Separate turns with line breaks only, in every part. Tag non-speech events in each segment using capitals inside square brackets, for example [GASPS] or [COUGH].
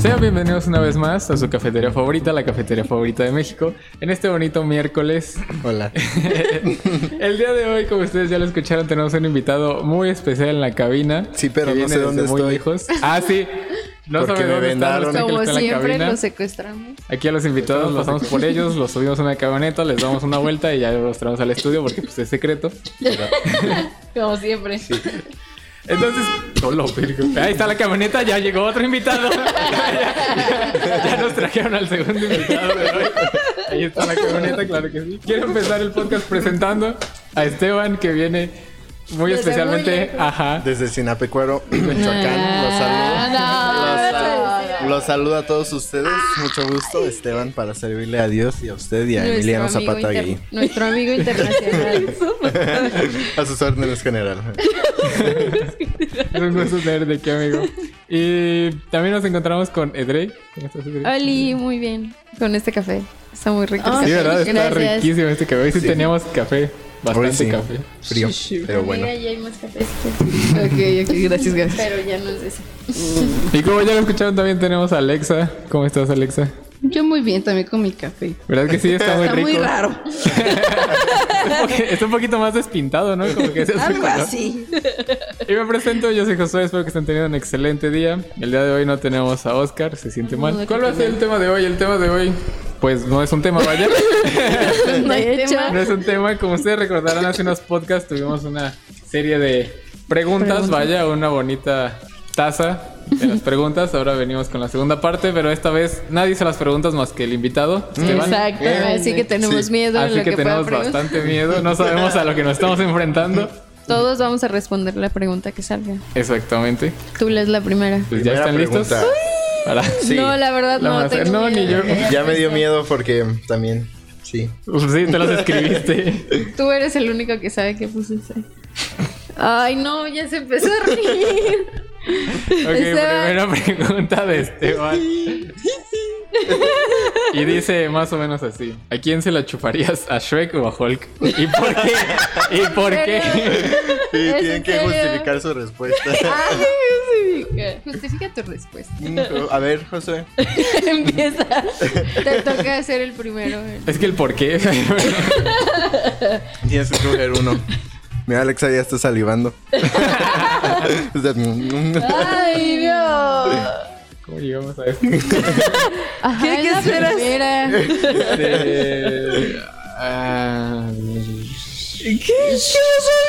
Sean bienvenidos una vez más a su cafetería favorita, la cafetería favorita de México, en este bonito miércoles.
Hola. [LAUGHS]
El día de hoy, como ustedes ya lo escucharon, tenemos un invitado muy especial en la cabina.
Sí, pero no sé dónde
muy
estoy.
lejos. Ah, sí. No
Porque me
dónde está,
vendaron.
Como siempre,
cabina.
lo secuestramos.
Aquí a los invitados los pasamos por ellos, los subimos a una camioneta, les damos una vuelta y ya los traemos al estudio porque pues es secreto. [LAUGHS]
Como siempre.
Entonces, solo, ahí está la camioneta, ya llegó otro invitado. ya, [LAUGHS] [LAUGHS] ya nos trajeron al segundo invitado de hoy. Ahí está la camioneta, claro que sí. Quiero empezar el podcast presentando a Esteban, que viene muy
Desde
especialmente,
muy
ajá.
Desde Sinapecuaro, Michoacán, los saludo. Los, sal- los saludo a todos ustedes. Mucho gusto, Esteban, para servirle a Dios y a usted y a
Nuestro
Emiliano Zapata Gay.
Nuestro amigo internacional. [LAUGHS] [LAUGHS]
A sus órdenes, general.
Es un gusto tenerte aquí, amigo. Y también nos encontramos con Edrey.
Oli, muy bien. Con este café. Está muy rico.
Sí. ¿verdad? Está
Gracias.
riquísimo este café. Hoy sí,
Sí.
teníamos café. Bastante
sí,
café.
Frío, pero bueno.
Ya hay más café.
Ok, ok, gracias, gracias.
Pero ya no es de ese.
Y como ya lo escucharon, también tenemos a Alexa. ¿Cómo estás, Alexa?
Yo muy bien también con mi café.
¿Verdad que sí? Está muy
Está
rico.
muy raro. [LAUGHS]
Está un poquito más despintado, ¿no? Como que ese es su
Algo así.
Y me presento, yo soy Josué, espero que estén teniendo un excelente día. El día de hoy no tenemos a Oscar, se siente mal.
No,
¿Cuál va a ser el tema de hoy? El tema de hoy, pues no es un tema, vaya. [LAUGHS]
No
hecho,
tema.
no es un tema. Como ustedes recordarán, hace unos podcasts tuvimos una serie de preguntas, vaya, una bonita taza de las preguntas. Ahora venimos con la segunda parte, pero esta vez nadie hizo las preguntas más que el invitado, Esteban.
Exacto. Así que tenemos
Sí.
miedo
Así
lo
que tenemos bastante miedo, no sabemos a lo que nos estamos enfrentando.
Todos vamos a responder la pregunta que salga.
Exactamente.
Tú lees la primera.
Pues ya
Primera
están listos. Para... [LAUGHS]
Sí.
No, la verdad
La
no. tengo
No, ni yo. [LAUGHS]
Ya me dio miedo porque también, sí.
Pues sí, te los escribiste. [LAUGHS]
Tú eres el único que sabe qué pusiste. Ay, no, ya se empezó a reír.
Ok,
Esteban.
primera pregunta de Esteban. [LAUGHS] Y dice más o menos así: ¿A quién se la chuparías? ¿A Shrek o a Hulk? ¿Y por qué? ¿Y por qué? [LAUGHS]
Sí,
¿Es
tienen
en
que justificar su respuesta. [LAUGHS]
Ay, justifica. Justifica tu respuesta.
A ver, José.
Empieza. Te toca hacer el primero.
Es que el por qué.
Tienes que escoger uno. Mira, Alexa ya está salivando. O sea,
Ay, Dios.
¿Cómo llegamos a esto?
Ajá,
¿Qué- qué esperas?
Este, ah,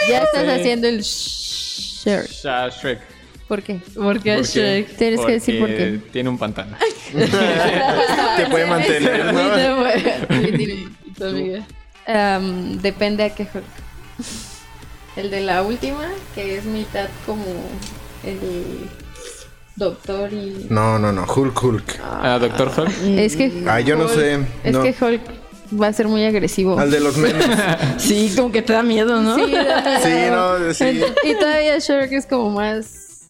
Ya estás
Sí.
haciendo el share.
a Shrek.
¿Por qué?
Porque
¿Por qué?
Shrek.
Tienes que decir por
Porque
qué.
Tiene un pantano. [LAUGHS]
te puede mantener, ¿no?
Tu amiga.
Am, depende a qué Hulk. El de la última, que es mitad como el doctor y...
No, no, no. Hulk, Hulk.
Ah, Doctor Hulk.
Es que...
Ah, yo no
Hulk-
sé.
Es
no.
que Hulk va a ser muy agresivo.
Al de los memes. [LAUGHS]
Sí, como que te da miedo, ¿no?
Sí, da miedo.
Sí, no, sí. [LAUGHS]
Y todavía Shrek es como más...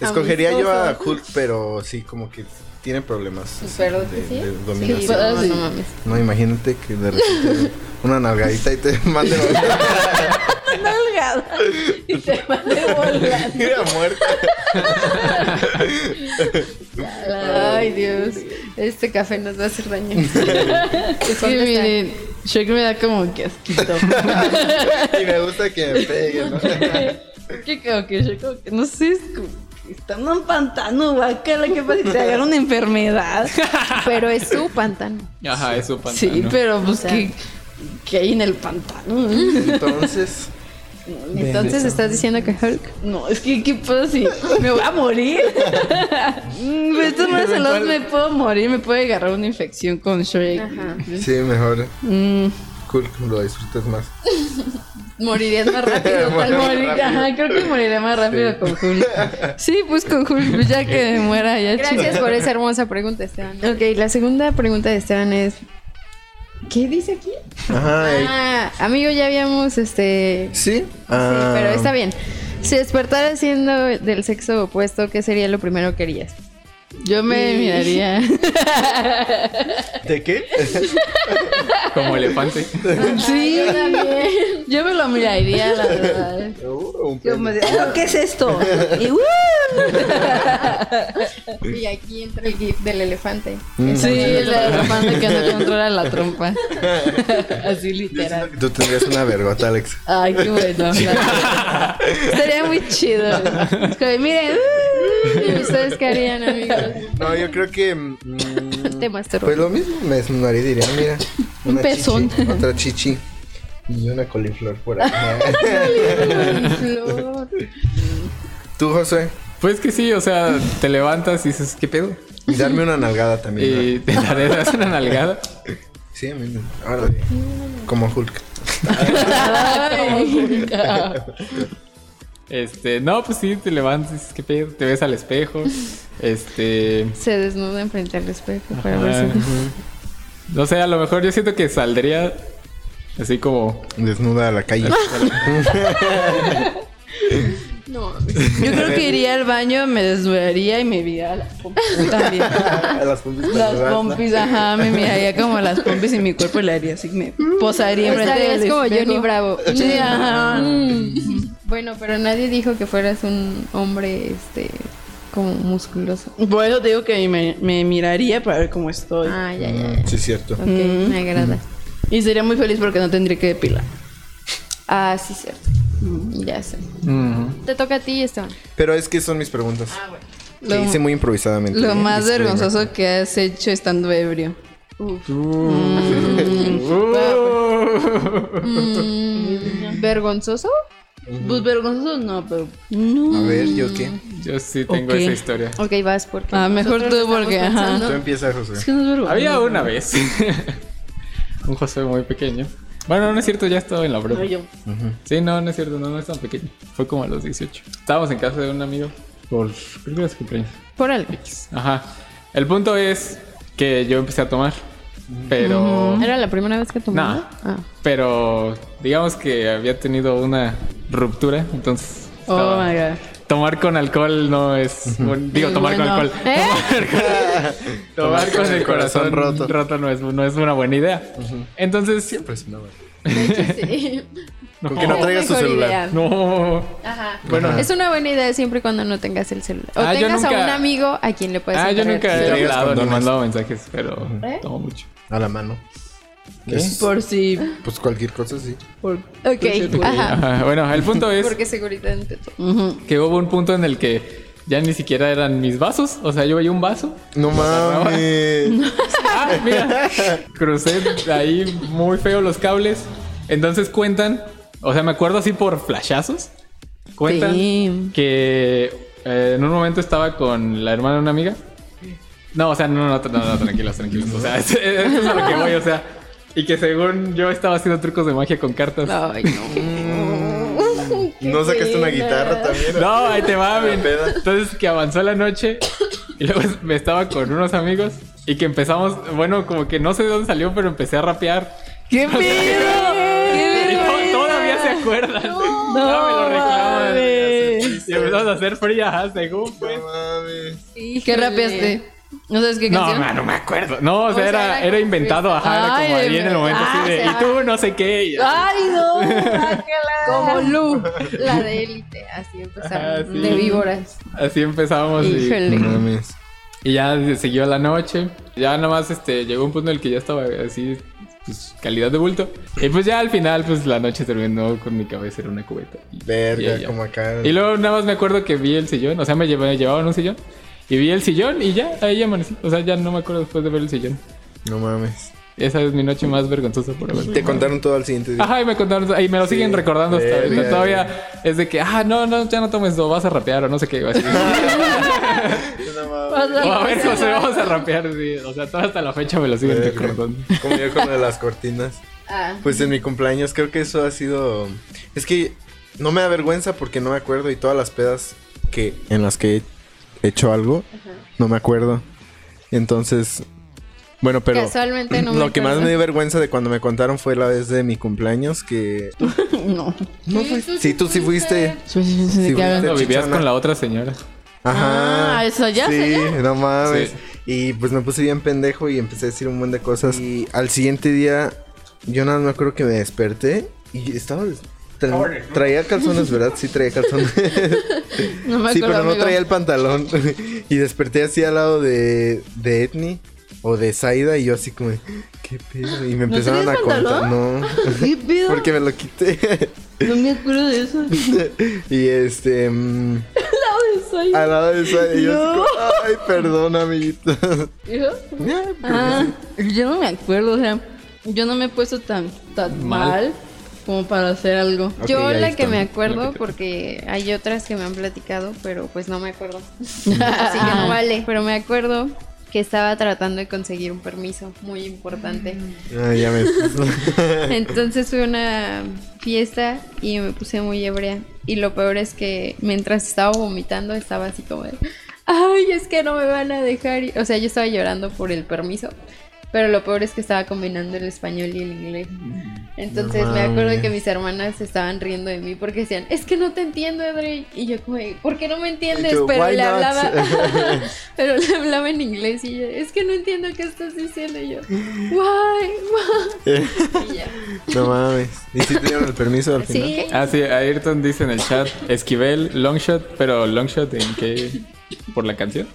Escogería yo a. Hulk, pero sí, como que tiene problemas.
¿Pero
de,
que sí?
de
Sí,
dominación.
no,
sí.
no mames.
No, imagínate que de repente [LAUGHS] una nalgadita y te manden [LAUGHS]
Nalgada. Y te mande volando.
Mira, muerta.
Ay, Dios. Este café nos va a hacer daño.
Es que miren, Shrek me da como que asquito. [LAUGHS]
Y me gusta que me pegue, ¿no?
que como que Shrek como que no sé, es como está en un pantano, guacala, que pasa si te agarra una enfermedad.
Pero es su pantano.
Ajá, es su pantano.
Sí, pero pues
O sea.
que, que hay en el pantano.
Entonces,
Entonces estás diciendo que Hulk.
No, es que ¿qué pasa si me voy a morir? Mm, pues, De maneras, al lado me puedo morir, me puede agarrar una infección con Shrek.
Ajá.
sí, mejor.
Mm,
Hulk lo disfrutas más. [LAUGHS]
Morirías más rápido. [LAUGHS] Tal
morir- ajá, creo que moriré más rápido con Hulk. Sí, pues con Hulk, pues ya que me [LAUGHS] muera ya
Gracias
chido.
por esa hermosa pregunta, Esteban. Ok, la segunda pregunta de Esteban es... ¿Qué dice aquí?
Ajá. eh,
Ah, amigo, ya habíamos este...
¿Sí?
Sí,
Ah,
pero está bien. Si despertaras siendo del sexo opuesto, ¿qué sería lo primero que harías?
Yo me miraría. [LAUGHS]
¿De qué? [LAUGHS]
Como elefante.
sí, yo me lo miraría, la verdad.
Uh, un
Yo me
pene.
diría, ¿qué es esto? Y, ¡uh! [LAUGHS]
Y aquí entra el gif del elefante.
Sí, la elefante que no controla la trompa. Así literal.
Tú tendrías una vergota, Alex.
Ay, qué bueno. Sería muy chido. Miren.
¿Y ustedes qué harían, amigos?
No, yo creo que. mm, [LAUGHS]
Te
pues lo mismo, me desnudaría y diría, mira.
Un
una
pezón.
chichi, otra chichi. Y una coliflor por ahí. [LAUGHS]
Flor.
Tú, José.
Pues que sí, o sea, te levantas y dices, ¿qué pedo?
Y darme una nalgada también. ¿no?
Y te [LAUGHS] daré das una nalgada.
Sí, a mí me- Ahora, como Hulk.
Este, no, pues sí, te levantas y dices, ¿qué pedo? Te ves al espejo. [LAUGHS] Este.
Se desnuda frente al espejo para
ajá.
verse.
No sé, a lo mejor yo siento que saldría así como.
Desnuda a la calle. [LAUGHS]
No,
Yo creo que iría al baño, me desnudaría y me viera [LAUGHS] las pompis también.
las pompis
Las pompis, ajá, me miraría como las pompis y mi cuerpo le haría así, me posaría enfrente del
Estarías como
espejo.
Johnny Bravo.
Sí, ajá.
Mm. Bueno, pero nadie dijo que fueras un hombre, este, como musculoso.
Por eso te digo que me, me miraría para ver cómo estoy.
Ah, ya, ya, ya.
Sí, es cierto.
Ok,
Mm.
me agrada.
Y sería muy feliz porque no tendría que depilar.
Ah, sí, cierto. Ya sé.
mm,
Te toca a ti, Esteban.
Pero es que son mis preguntas.
Lo,
que hice muy improvisadamente.
lo
¿eh?
más
Disclaimer.
vergonzoso que has hecho estando ebrio. [LAUGHS] [LAUGHS]
Mm, ¿Vergonzoso?
Pues vergonzoso no, pero... No.
A ver, ¿yo qué?
Yo sí tengo esa historia.
Ok, vas porque.
Ah, mejor tú, porque, ajá.
Tú empiezas, José.
Es que no es vergonzoso.
Había una vez. [LAUGHS] un José muy pequeño. Bueno, no es cierto, ya estaba en la broma.
No, yo.
Sí, no, no es cierto, no, no es tan pequeño. Fue como a los 18. Estábamos en casa de un amigo por creo que era su cumpleaños.
Por algo.
X. Ajá. El punto es que yo empecé a tomar. Pero.
¿Era la primera vez que tomaba?
No.
Ah.
Pero digamos que había tenido una ruptura. Entonces.
Oh
estaba-
my god.
Tomar con alcohol no es. digo,
Muy
tomar
bueno.
con alcohol. [LAUGHS]
¿Eh?
Tomar con [LAUGHS] el corazón
roto.
roto, no, es, no es una buena idea. Entonces.
Siempre es una buena. [LAUGHS]
Sí.
Con que no traigas tu celular.
idea.
No.
Ajá.
Bueno.
Es una buena idea siempre y cuando no tengas el celular. O
Ah,
tengas a un amigo a quien le puedes
Ah, yo nunca he hablado ni mandado mensajes, pero
¿Eh?
tomo mucho.
A la mano.
¿Qué?
Es-
Por si...
Pues cualquier cosa, sí.
Por...
Ok, ajá.
Ajá, Bueno, el punto es
Porque seguridad ante todo.
Ujú.
que hubo un punto en el que ya ni siquiera eran mis vasos. O sea, yo veía un vaso.
No mames. [LAUGHS]
Ah, mira. Crucé ahí muy feo los cables. Entonces cuentan, o sea, me acuerdo así por flashazos. Cuentan
Sí.
que eh, en un momento estaba con la hermana de una amiga. No, o sea, no, no, no, no, tranquilos, tranquilos. O sea, [LAUGHS] eso es a lo que voy, o sea. Y que según yo estaba haciendo trucos de magia con cartas.
Ay, no. [LAUGHS]
¿No sacaste una guitarra también?
No, ahí te va. Entonces que avanzó la noche y luego [LAUGHS] me estaba con unos amigos y que empezamos, bueno, como que no sé de dónde salió, pero empecé a rapear.
¡Qué [LAUGHS] pedo!
Y to- todavía se acuerdan. No, me lo reclaman. Y empezamos a hacer fría, según pues.
No mames.
¿Qué rapeaste? ¿No sabes qué
No,
canción?
man, no me acuerdo. No, o sea,
sea,
era,
era
inventado, ajá, era como ahí
de
en el momento así de,
Ah,
y tú no sé qué. y-
¡Ay, no! [LAUGHS] guácala.
Como Lu, [LAUGHS] la de élite, así
sí.
De víboras.
Así empezamos y,
Híjole.
No mames.
y ya siguió la noche. Ya nada más este, llegó un punto en el que ya estaba así, pues, calidad de bulto. Y pues ya al final, pues la noche terminó con mi cabeza en una cubeta. Y-
Verga,
y
como acá.
Y luego nada más me acuerdo que vi el sillón, o sea, me, lleva- me llevaban un sillón. Y vi el sillón y ya, ahí amanecí. O sea, ya no me acuerdo después de ver el sillón.
No mames.
Esa es mi noche más vergonzosa por haber.
Te contaron todo al siguiente día.
Ajá, y me contaron, y me lo
Sí,
siguen recordando hasta ahorita. Todavía es de que, ah, no, no, ya no tomes, lo vas a rapear o no sé qué. Así. [LAUGHS] [LAUGHS]
No
o a ver, José, vamos a rapear. Sí. O sea, toda hasta la fecha me lo siguen recordando.
Como yo con las cortinas.
Ah.
Pues en mi cumpleaños creo que eso ha sido... Es que no me da vergüenza porque no me acuerdo y todas las pedas que en las que he hecho algo, no me acuerdo. Entonces, bueno, pero
Casualmente no me
lo que más me dio vergüenza de cuando me contaron fue la vez de mi cumpleaños que... [LAUGHS]
No.
No. Sí, tú sí fuiste.
Sí, sí, sí,
vivías con la otra señora.
Ajá.
Ah, eso ya,
Sí,
eso
no mames.
Sí.
Y pues me puse bien pendejo y empecé a decir un montón de cosas. Y al siguiente día, yo nada más me acuerdo que me desperté y estaba. Tra- traía calzones, ¿verdad? Sí, traía calzones. [LAUGHS]
No me acuerdo,
sí, pero no
amigo.
traía el pantalón. y desperté así al lado de, de Etni o de Saida y yo así como, ¿qué pedo? Y me
¿No
empezaron a contar.
pantalón?
No, [LAUGHS]
¿Qué pedo?
porque me lo quité.
No me acuerdo de eso. [LAUGHS]
y este. mm, al lado de Saida y yo así
No.
como, ay, perdón. Ya, pero
Ah, yo no me acuerdo, o sea, yo no me he puesto tan, tan
Mal.
mal, como para hacer algo.
Yo la que me acuerdo,
que te-
porque hay otras que me han platicado, pero pues no me acuerdo. [LAUGHS] Así que no vale. Pero me acuerdo que estaba tratando de conseguir un permiso muy importante.
Ah, ya me. [LAUGHS] [LAUGHS]
Entonces fue una fiesta y me puse muy ebria. Y lo peor es que mientras estaba vomitando estaba así como de, ay, es que no me van a dejar. ir". O sea, yo estaba llorando por el permiso. Pero lo peor es que estaba combinando el español y el inglés. Entonces
No
me acuerdo que mis hermanas estaban riendo de mí porque decían, es que no te entiendo, Edrey. Y yo como, ¿por qué no me entiendes? Pero
"Why
le
not?"
hablaba, [LAUGHS] [LAUGHS] pero le hablaba en inglés y yo, es que no entiendo qué estás diciendo. Y yo, why, why. [LAUGHS] Y ya.
no mames. ¿Y si te dieron el permiso al final?
Sí,
Ah, sí, Ayrton dice en el chat, Esquivel, Longshot, pero Longshot en qué? Por la canción.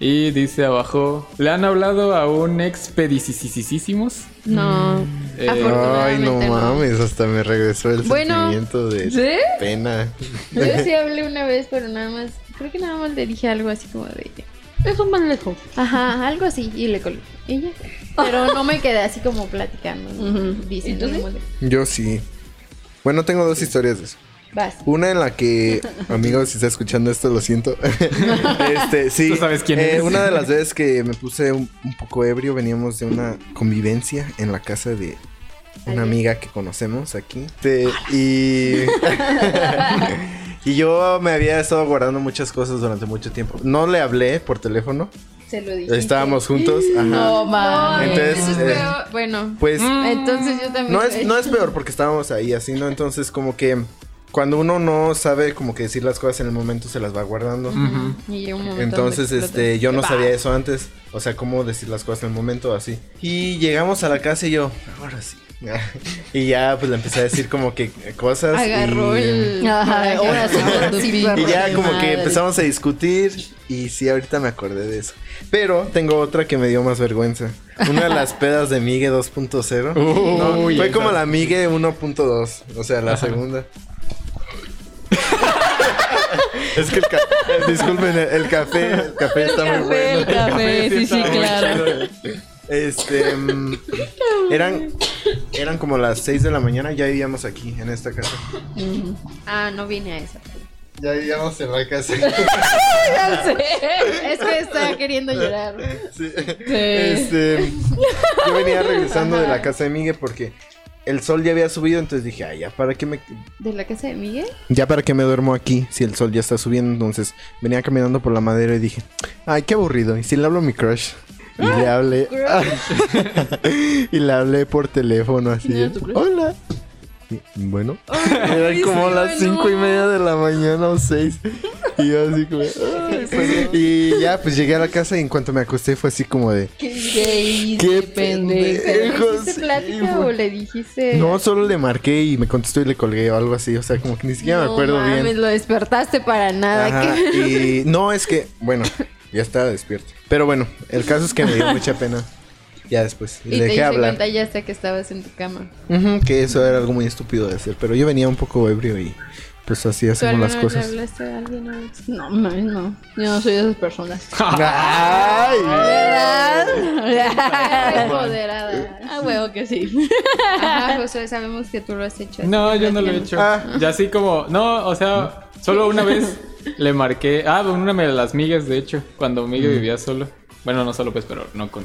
Y dice abajo, ¿le han hablado a un expedicisísimos?
no.
Eh,
Ay, no
Afortunadamente no.
mames, hasta me regresó el
Bueno,
sentimiento de
¿Sí?
pena.
Yo sí hablé una vez, pero nada más, creo que nada más le dije algo así como de,
Eso más lejos.
ajá, algo así, y le colgué. Pero no me quedé así como platicando, ¿no?
Ujú.
diciendo
¿Y tú sí?
Yo sí. Bueno, tengo dos historias de eso.
Vas.
Una en la que, amigos, si está escuchando esto, lo siento. [LAUGHS] este, sí.
Tú sabes quién
eh,
es.
Una de las veces que me puse un, un poco ebrio, veníamos de una convivencia en la casa de una amiga que conocemos aquí. Este, y. [LAUGHS] y yo me había estado guardando muchas cosas durante mucho tiempo. No le hablé por teléfono.
Se lo dije.
Estábamos juntos. [GASPS] Ajá.
No, mames.
Entonces,
eso es
eh,
peor. Bueno,
Pues.
entonces yo también.
No es, no es peor porque estábamos ahí así, ¿no? Entonces como que cuando uno no sabe como que decir las cosas en el momento se las va guardando.
Y llegó un momento
Entonces, este, yo no
Bah.
sabía eso antes. O sea, cómo decir las cosas en el momento así. Y llegamos a la casa y yo, ahora sí. [LAUGHS] y ya pues le empecé a decir como que cosas.
Agarró
y...
el.
Ajá, ahora sí.
Y ya como que empezamos a discutir y sí, ahorita me acordé de eso. Pero tengo otra que me dio más vergüenza. Una de las [LAUGHS] pedas de Migue 2.0. No,
Uy,
fue como la Migue 1.2, o sea, la segunda. Es que el café, [LAUGHS] disculpen, el, el café, el café está muy
café, el
bueno.
café, sí, sí,
está muy
claro.
chido.
Este, mm, eran, eran como las 6 de la mañana, ya vivíamos aquí, en esta casa.
Ah, no vine a esa.
Ya vivíamos en la casa. [LAUGHS]
Ya sé.
Es que estaba queriendo llorar.
Sí.
Sí.
Este, yo venía regresando de la casa de Miguel porque el sol ya había subido, entonces dije, ay, ya para qué me
¿De la casa de Miguel?
ya para qué me duermo aquí si el sol ya está subiendo, entonces venía caminando por la madera y dije, ay, qué aburrido. Y si le hablo a mi crush y le hablé [LAUGHS] y le hablé por teléfono así. Hola. Y, bueno, eran como
sí,
las cinco
no.
y media de la mañana o seis. Y yo así como, y ya pues llegué a la casa y en cuanto me acosté fue así como de,
¿Qué
Qué sí,
plática o le dijiste.?
No, solo le marqué y me contestó y le colgué o algo así. O sea, como que ni siquiera me acuerdo
no mames,
bien.
lo despertaste para nada.
Ajá,
¿qué?
Y no, es que, bueno, ya estaba despierto. Pero bueno, el caso es que me dio mucha pena. Ya después. Y,
Y
le
te
dejé hablar.
cuenta ya hasta que estabas en tu cama.
Ujú, que eso era algo muy estúpido de hacer. Pero yo venía un poco ebrio y pues así
¿Tú
hacemos las cosas.
le hablaste a alguien vez?
No, mames, no. Yo no soy de esas personas. [LAUGHS]
¡Ay!
¿Verdad?
Empoderada.
Ah, huevo que sí.
Ajá, [LAUGHS] Josué, sabemos que tú lo has hecho.
No, yo no lo he hecho.
Ah.
Ya así como, no, o sea, solo una vez le marqué, ah, una de las migas, de hecho, cuando Miguel vivía solo. Bueno, no solo pues, pero no con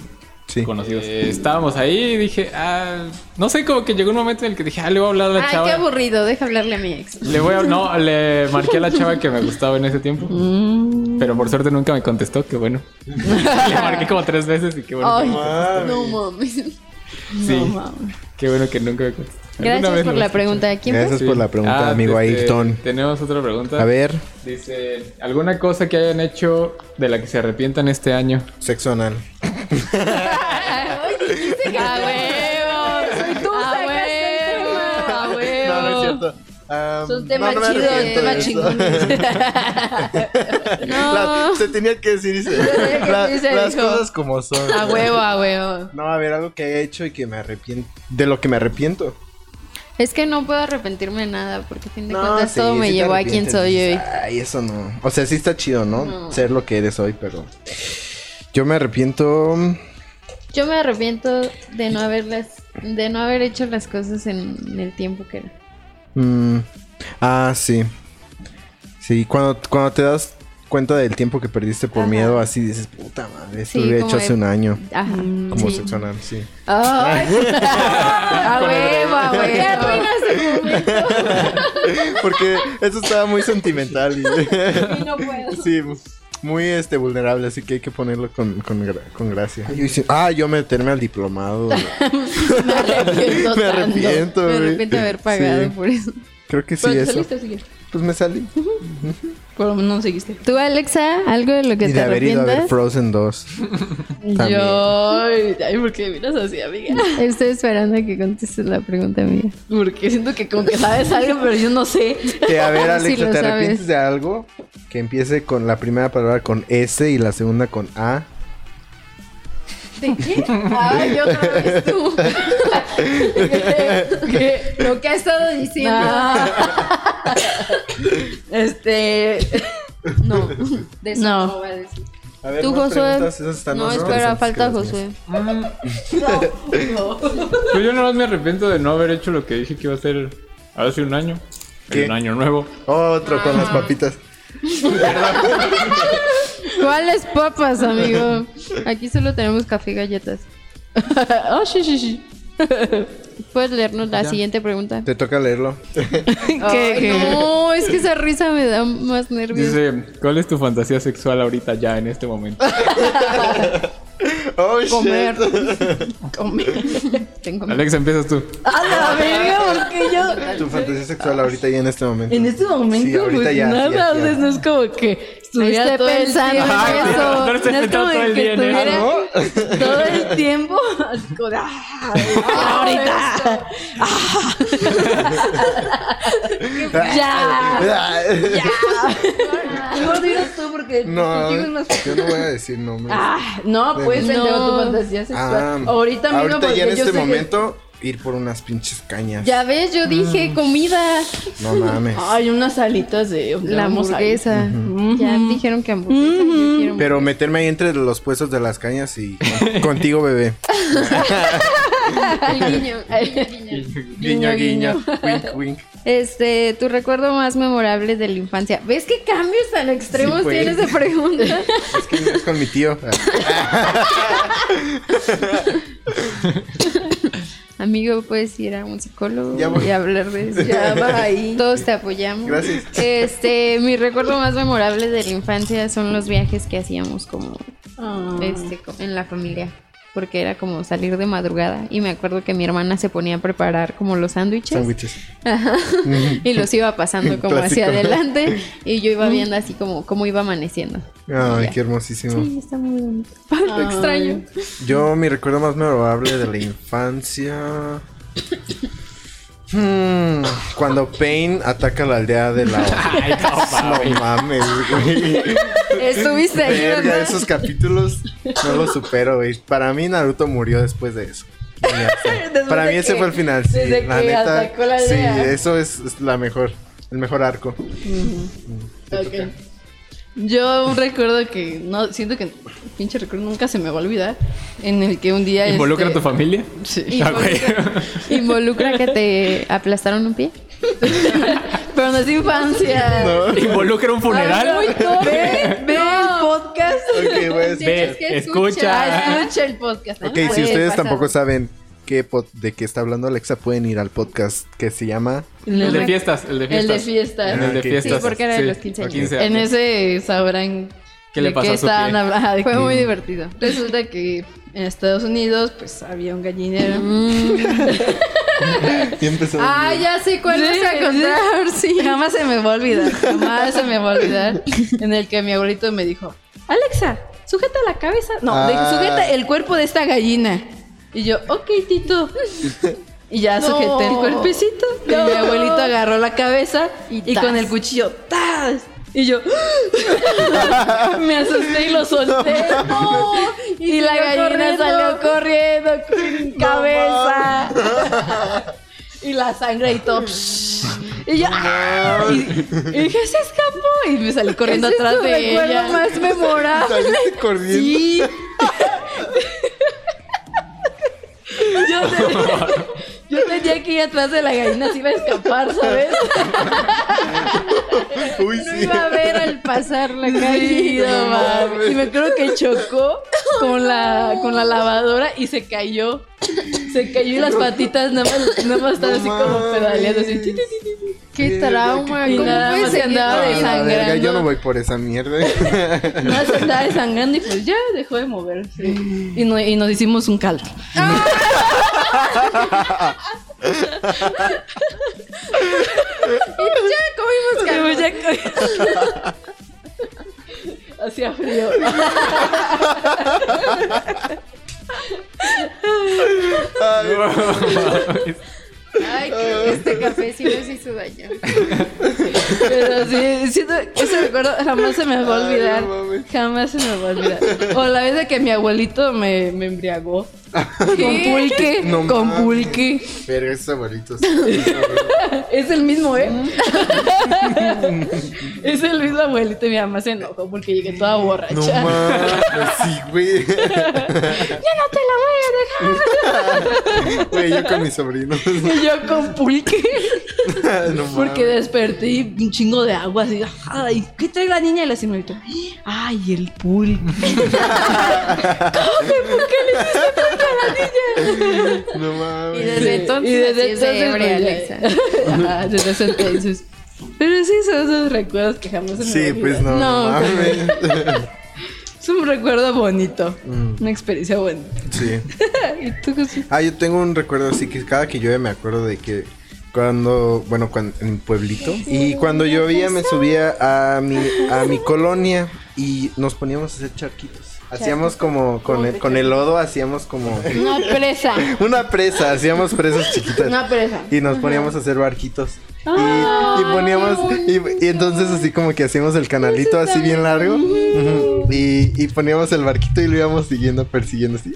Sí.
conocidos. Eh, estábamos ahí y dije, ah, no sé, como que llegó un momento en el que dije, ah, le voy a hablar a la
Ay, qué
chava.
aburrido, deja hablarle a mi ex.
Le voy a, no, le marqué a la chava que me gustaba en ese tiempo.
Mm.
Pero por suerte nunca me contestó, qué bueno. [LAUGHS] le marqué como tres veces y qué bueno.
Ay.
No mames.
sí.
no mames.
Qué bueno que nunca me contestaste. ¿Alguna
Gracias por la pregunta. ¿Quién?
Gracias por la pregunta,
Ah,
amigo
este,
Ayrton.
Tenemos otra pregunta.
A ver,
Dice, ¿alguna cosa que hayan hecho de la que se arrepientan este año?
sexo anal. [LAUGHS]
¡A huevo!
Am,
Son temas
no, no
chidos, temas chingones. [LAUGHS]
No.
La- se tenía que decir y [LAUGHS] se-
tenía que
la-
decir, se
las
dijo.
cosas como son.
¡A huevo, a huevo!
No, a ver, algo que haya hecho y que me arrepiento. De lo que me arrepiento.
Es que no puedo arrepentirme de nada, porque a fin de
No,
cuentas
sí,
todo me
sí
llevó a quien soy hoy.
Ay, eso no. O sea, sí está chido, ¿no?
No.
Ser lo que eres hoy, pero. Yo me arrepiento.
Yo me arrepiento de no haberlas, de no haber hecho las cosas en el tiempo que era.
Mm, ah, sí. Sí, cuando, cuando te das cuenta del tiempo que perdiste por
Ajá.
miedo, así dices, puta madre, esto
Sí,
lo hubiera hecho
de-
hace un año.
Ajá.
Como
sí.
sexo anal, sí. [LAUGHS]
¡A huevo, a
¿Por qué
huevo! [LAUGHS]
Porque eso estaba muy sentimental y. [LAUGHS]
Y no puedo.
sí, muy este vulnerable, así que hay que ponerlo con, con, gra- con gracia. Yo hice- ah, yo meterme al diplomado. [LAUGHS]
Me arrepiento [LAUGHS]
me
tanto.
arrepiento,
Me
güey.
arrepiento de haber pagado
Sí,
por eso.
creo que sí,
¿Pero
eso.
saliste?
Pues me salí.
Por lo menos no seguiste.
¿Tú, Alexa, algo de lo que
Y
te
de haber ido a ver? Frozen 2. También.
Yo... Ay, ¿por qué miras así, amiga?
Estoy esperando a que contestes la pregunta mía.
Porque siento que como que sabes algo, pero yo no sé.
Que a ver, [LAUGHS] Alexa, ¿te
sabes.
arrepientes de algo? Que empiece con la primera palabra con S y la segunda con A.
¿De qué? Ay, otra vez tú. [LAUGHS]
¿Qué?
Lo que ha estado diciendo.
Ah. Este...
No, de eso
No.
no, va a decir.
A ver,
Tú, Josué. No, espera, falta
las mías.
Josué.
Pues yo nomás me arrepiento de no haber hecho lo que dije que iba a hacer hace un año.
¿Qué?
Un año nuevo.
Otro con
Ah.
las papitas. [LAUGHS]
¿Cuáles papas, amigo? Aquí solo tenemos café y galletas.
oh, [LAUGHS] sí, sí, sí.
¿Puedes leernos la siguiente pregunta?
Te toca leerlo. [LAUGHS]
Ay,
qué?
No, es que esa risa me da más nervios.
Dice, ¿cuál es tu fantasía sexual ahorita ya en este momento? [LAUGHS]
Oh.
Comer. Comer. Tengo
Alex, empiezas tú.
A la verga, porque yo...
Tu fantasía sexual ahorita y en este momento.
En este momento,
Sí, ahorita
pues
ya,
nada,
ya,
o sea,
ya.
no es como que estuviera
Estoy
todo el
pensando
tiempo.
en eso.
no, no estoy
No es
pensando
como
todo el
que
día en eso.
estuviera todo el tiempo así como de, ah, ahorita. Ya. [LAUGHS] Mejor dinos tú porque
No,
contigo es más
yo no voy a decir nombres.
Ah, no, pues
No.
pendejo tu fantasía sexual.
Ah,
ahorita mismo
ahorita ya en
yo
este
que-
momento ir por unas pinches cañas.
Ya ves, yo dije comida.
No mames. [LAUGHS]
Ay, unas alitas de
La hamburguesa. Ya dijeron que hamburguesa. yo quiero
Pero meterme ahí entre los puestos de las cañas y con- contigo, bebé. [LAUGHS]
El guiño, el guiño.
Guiño, guiño. [LAUGHS] Wink, wink.
Este, tu recuerdo más memorable de la infancia. ¿Ves qué cambios tan extremos
Sí, pues.
tienes de pregunta?
Es que es con mi tío.
Amigo, puedes ir a un psicólogo
Ya
y hablar de eso.
Ya va ahí.
Todos te apoyamos.
Gracias.
Este, mi recuerdo más memorable de la infancia son los viajes que hacíamos como
Ah.
este en la familia. Porque era como salir de madrugada. Y me acuerdo que mi hermana se ponía a preparar como los sándwiches.
Sándwiches.
y los iba pasando como
Clásico.
hacia adelante. Y yo iba viendo así como cómo iba amaneciendo.
Ay, qué hermosísimo.
Sí, está muy bonito. [LAUGHS] Lo extraño.
Yo, mi recuerdo más memorable de la infancia. Hmm, cuando Pain ataca la aldea de la. [LAUGHS]
Ay, no,
No mames, güey.
Estuviste ahí, ¿verdad?
esos capítulos no los supero, güey. Para mí, Naruto murió después de eso. [LAUGHS] Para mí ese fue el final. Sí,
desde
la
que
neta.
atacó la
sí,
aldea.
eso es, es la mejor. El mejor arco.
Ok. Yo un recuerdo que no siento que pinche recuerdo nunca se me va a olvidar en el que un día
¿Involucra a
este,
tu familia?
Sí.
Ah.
Involucra que te aplastaron un pie. [LAUGHS]
Pero no es infancia.
¿Involucra un funeral?
Muy Ve, ve el podcast.
Que
escucha.
Ah, escucha el podcast.
Ok, si ustedes tampoco saben qué de qué está hablando Alexa, pueden ir al podcast que se llama
El de fiestas, el de
El
fiestas.
de fiesta.
El de fiestas.
Sí, porque era de los 15
o
años.
15
En ese sabrán
¿Qué le
¿De
pasó
qué
a su
estaban
pie?
hablando?
Fue muy divertido.
Resulta que en Estados Unidos, pues había un gallinero. [LAUGHS]
Y empezó.
Ah, ya sé cuál
Sí,
vas a contar, sí.
Jamás se me va a olvidar, jamás se me va a olvidar. En el que mi abuelito me dijo, Alexa, sujeta la cabeza. No,
Ah.
sujeta el cuerpo de esta gallina. Y yo, ok, Tito. [LAUGHS] Y ya
No.
sujeté el cuerpecito. Y mi abuelito agarró la cabeza y,
Y
con el cuchillo, ¡tas! Y yo [LAUGHS] me asusté y lo solté. [LAUGHS] y,
y
la gallina
corriendo.
salió corriendo con cabeza. y la sangre y todo. y yo, ¡ah! y, y dije, se escapó. Y me salí corriendo
Ese es
atrás
tu
de
recuerdo
ella.
más memorable.
Saliste corriendo.
Sí. Yo, tenía, [LAUGHS] yo tenía que ir atrás de la gallina si iba a escapar, ¿sabes? [LAUGHS]
Uy,
No
sí.
iba a ver al pasar la
Sí,
calle.
no. Y me acuerdo que chocó con la, con la lavadora y se cayó. Se cayó y las patitas nada más, nada más estaban
No
así como pedaleando así. ti, ti, ti, ti.
Qué trauma.
Y
¿Cómo
nada
puedes
más se andaba
verga,
desangrando.
yo no voy por esa mierda.
Nada se andaba desangrando y pues ya dejó de moverse. Y, no- y nos hicimos un caldo. [LAUGHS]
Y ya comimos
ya co- Hacía frío.
Ay, creo que este café sí nos hizo daño.
Pero sí, siento, ese recuerdo jamás se me va a
Ay,
olvidar.
no mames.
jamás se me va a olvidar. O la vez de que mi abuelito me, me embriagó. [LAUGHS] Con pulque.
No
con
mames.
pulque.
Pero esos abuelitos. [LAUGHS]
Es el mismo, ¿eh? [LAUGHS] es el mismo abuelito y mi mamá se enojó porque llegué toda borracha.
No mames, sí, güey.
¡Ya no te la voy a dejar!
Güey, yo con mis sobrinos.
Y yo con pulque.
No
Porque
mames.
desperté y un chingo de agua así. Ay, ¿qué trae la niña? Y la señorita. Ay, el pulque.
No
Y
mames.
desde entonces
Y desde entonces, pues,
Alexa. [LAUGHS]
desde ese entonces. Pero sí, son esos recuerdos que jamás se me
Sí,
olvidan.
pues no, no,
No,
mames.
Es un recuerdo bonito.
Mm.
Una experiencia buena.
Sí. [LAUGHS]
¿Y tú, José?
Ah, yo tengo un recuerdo así que cada que llueve me acuerdo de que cuando, bueno, cuando, en mi pueblito. Y cuando llovía me subía a mi, a mi colonia y nos poníamos a hacer charquitos. Hacíamos como, con el, con el lodo hacíamos como [LAUGHS]
Una presa. [LAUGHS]
una presa, hacíamos presas chiquitas.
Una presa.
Y nos poníamos a hacer barquitos. Y, poníamos, y, y entonces así como que hacíamos el canalito así bien largo. Y, y poníamos el barquito y lo íbamos siguiendo, persiguiendo así.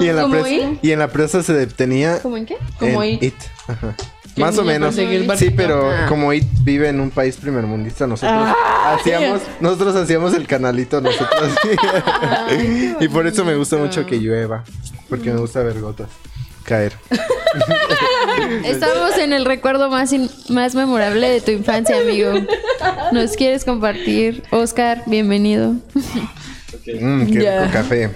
Y en la
¿Como
presa, y en la presa se detenía
¿Cómo en qué?
Como
en
It.
Ajá. Más o menos. Sí, pero
Ah.
como It vive en un país primermundista, nosotros
Ah.
hacíamos, nosotros hacíamos el canalito nosotros. y por eso me gusta mucho que llueva, porque me gusta ver gotas caer. [LAUGHS]
Estamos en el recuerdo más, in- más memorable de tu infancia, amigo. ¿Nos quieres compartir? Oscar, bienvenido.
Mmm, qué
Ya.
rico café.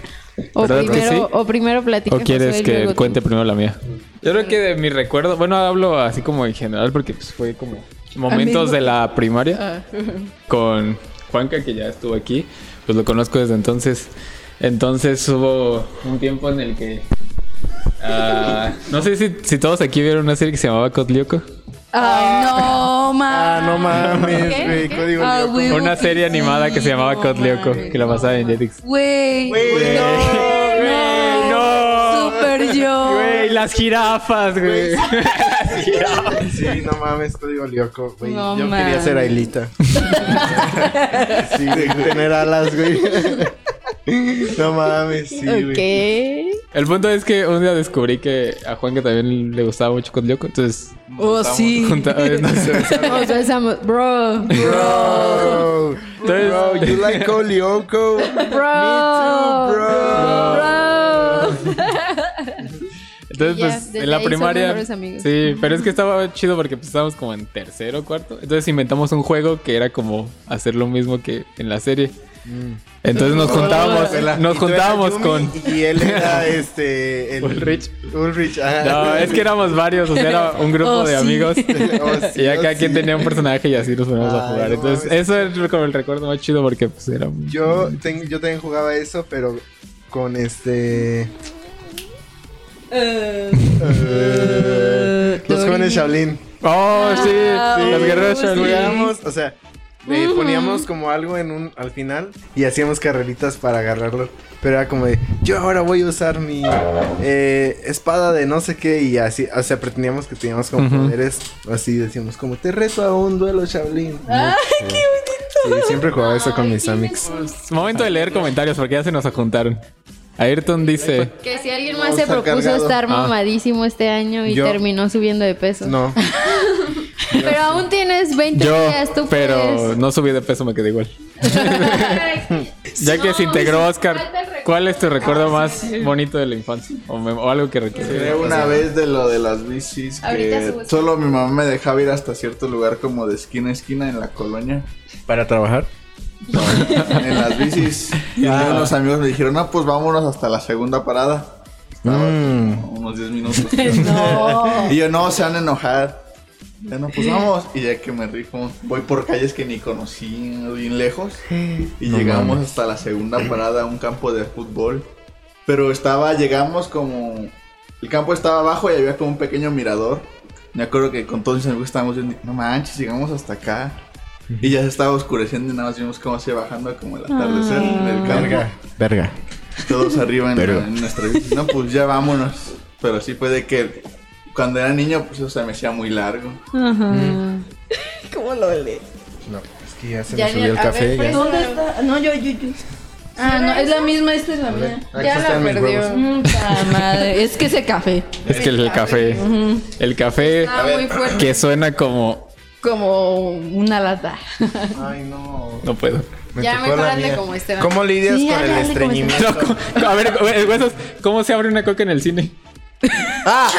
O
¿Verdad que
primero,
sí?
o primero platica
¿O quieres que
luego tú.
cuente primero la mía? Yo creo que de mi recuerdo, bueno, hablo así como en general porque pues, fue como momentos
Amigo.
de la primaria
Ah.
con Juanca, que ya estuvo aquí, pues lo conozco desde entonces. Entonces hubo un tiempo en el que... ah, no sé si, si todos aquí vieron una serie que se llamaba Cotlioco.
Ay, no, ma.
Ah, no mames, güey, código
Ah,
lyoko.
güey.
Una serie animada que se llamaba
no
Cotlioco,
mames,
que la pasaba en Jetix.
Güey.
Güey,
Güey, no.
Super yo.
Güey, las jirafas, güey. [LAUGHS] Las jirafas.
Sí, no mames, código lyoko, güey.
No
Yo quería
mames.
ser Ailita. [LAUGHS] sí, güey, tener alas, güey. [LAUGHS] no mames, sí, güey.
Ok.
El punto es que un día descubrí que a Juan que también le gustaba mucho Cotlioco, entonces
Oh, sí.
junta- nos [LAUGHS] besamos.
Nos besamos. Bro.
Bro,
Entonces-
bro, you like [LAUGHS] Lyoko?
Bro.
bro.
Entonces,
Y ya,
pues,
desde
en la primaria. Sí, pero es que estaba chido porque pues, estábamos como en tercero o cuarto. Entonces inventamos un juego que era como hacer lo mismo que en la serie. Entonces nos juntábamos, nos juntábamos con...
Y él era [LAUGHS] este. El,
Ulrich.
Ulrich, ajá.
No, es que éramos varios, o sea, era [LAUGHS] un grupo
Oh,
de
sí.
amigos. [LAUGHS]
Oh, sí,
Y ya
oh,
cada quien
sí.
tenía un personaje y así nos poníamos a
Ay,
jugar. Entonces, eso es como el recuerdo más chido porque pues era...
Yo, ten- yo también jugaba eso, pero con este.
Eh,
Los jóvenes Shaolin.
Oh, sí,
Ah,
los guerreros Shaolin.
Jugábamos, o sea, le poníamos como algo en un al final y hacíamos carreritas para agarrarlo. Pero era como de, yo ahora voy a usar mi eh, espada de no sé qué y así, o sea, pretendíamos que teníamos como poderes, así decíamos como, te reto a un duelo Shaolin.
¡Ay, qué bonito!
Sí, siempre jugaba eso con mis amigos.
Pues, Momento de leer comentarios porque ya se nos juntaron. Ayrton dice...
Que si alguien más se propuso
cargado.
estar
Ah.
mamadísimo este año y
Yo-
terminó subiendo de peso.
No, [LAUGHS]
Pero aún tienes 20
Yo,
días, tú
pero
puedes.
no subí de peso, me quedé igual. [LAUGHS] Ya que se integró Oscar, ¿cuál es tu recuerdo más bonito de la infancia? O, me- o algo que recuerdes.
Fue una vez de lo de las bicis que solo mi mamá me dejaba ir hasta cierto lugar como de esquina a esquina en la colonia.
para trabajar. [LAUGHS]
En las bicis. Y luego unos amigos me dijeron, no, pues vámonos hasta la segunda parada.
Mm.
unos 10 minutos. [LAUGHS]
No.
y yo, no, se van a enojar. Ya no, pues vamos. Y ya que me rifo, voy por calles que ni conocí, bien lejos. Y
No
llegamos
mames.
hasta la segunda parada, a un campo de fútbol. Pero estaba, llegamos como. El campo estaba abajo y había como un pequeño mirador. Me acuerdo que con todos mis amigos estábamos viendo, no manches, llegamos hasta acá. Y ya se estaba oscureciendo y nada más vimos cómo se iba bajando como el atardecer en el campo.
Verga. Verga.
Todos arriba en,
Pero-
en nuestra bici. No, pues ya vámonos. Pero sí fue de que cuando era niño, pues eso se me hacía muy largo.
Ajá. [LAUGHS] ¿Cómo lo leí?
No, es que ya se
Ya
me subió el
ver,
café. ya.
¿Dónde está? No, yo, yo, yo. Ah, no, es la misma, esta es la mía.
Ya la perdió.
Mm, madre. Es que ese café.
Es que el café, el café
Está muy fuerte.
que suena como...
Como una lata. [LAUGHS]
Ay, no.
No puedo.
Me
Ya mejor hazle como Esteban.
¿Cómo lidias
Sí,
con el
como
estreñimiento? [LAUGHS]
No, a ver, huesos, ¿cómo se abre una coca en el cine?
¡Ah!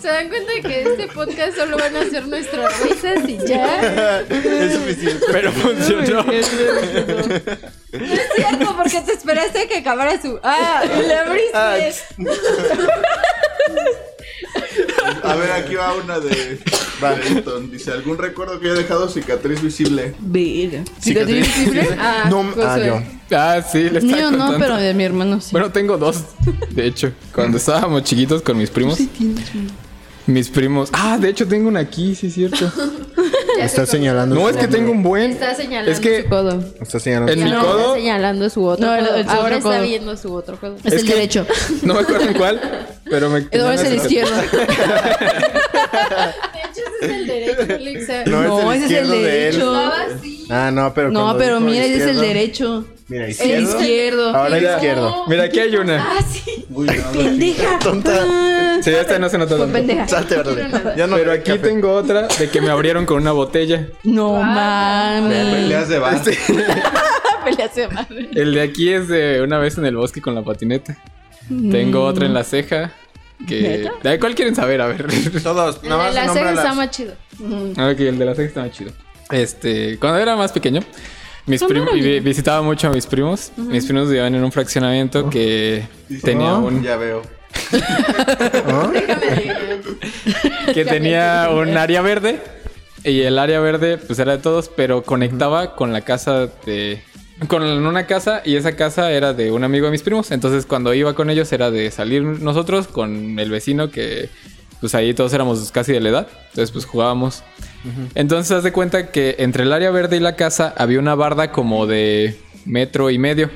¿Se dan cuenta que este podcast solo van a ser nuestras risas y ya?
es suficiente.
Pero funcionó.
No es cierto, porque te esperaste a que acabara su. ¡Ah! ¡Le abriste!
A ver, aquí va una de [LAUGHS] Barrington. Dice, ¿algún recuerdo que haya dejado cicatriz visible?
Verga.
Cicatriz.
Ah,
No, ah, yo.
Ah, sí, le estaba
Mío no, pero de mi hermano sí.
Bueno, tengo dos, de hecho. Cuando estábamos chiquitos con mis primos.
Sí tienes.
Mis primos. Ah, de hecho tengo una aquí, sí es cierto.
Está señalando.
No,
su
es que tengo un buen.
Está señalando
Es que
su codo.
Está señalando.
En
Ya
mi
no
codo-
está señalando su otro
No, el-
codo.
el- su
Ahora está
codo.
viendo su otro codo.
Es,
Es
el
que-
derecho.
No me acuerdo en cuál, pero me.
No, es el izquierdo.
De hecho, ese es el derecho, Alexa.
No,
No,
es el
ese es el
izquierdo de él.
derecho.
Ah, no, pero.
No, pero mira, ese es el
izquierdo-
derecho.
Mira,
El
izquierdo.
izquierdo.
Ahora
Mira.
izquierdo.
Mira, aquí hay una.
Ah, sí.
Uy, no,
Pendeja.
Tonta. [LAUGHS]
Sí, esta no se nota
Fue
tanto.
pendeja.
Salte. Ya no.
Pero aquí
café.
tengo otra de que me abrieron con una botella.
No mames.
Peleas de bar. [LAUGHS]
Peleas de madre.
El de aquí es de una vez en el bosque con la patineta. Tengo otra en la ceja. Que... ¿De cuál quieren saber? A ver.
Todos,
El de la ceja está más chido.
ok, el de la ceja está más chido. Este, cuando era más pequeño, mis primos vi- visitaba mucho a mis primos. Mis primos vivían en un fraccionamiento que tenía
Oh.
un
Ya veo.
¿Ah?
Que tenía un área verde y el área verde pues era de todos, pero conectaba con la casa de con una casa y esa casa era de un amigo de mis primos, entonces cuando iba con ellos era de salir nosotros con el vecino que pues ahí todos éramos casi de la edad, entonces pues jugábamos. Entonces haz de cuenta que entre el área verde y la casa había una barda como de metro y medio,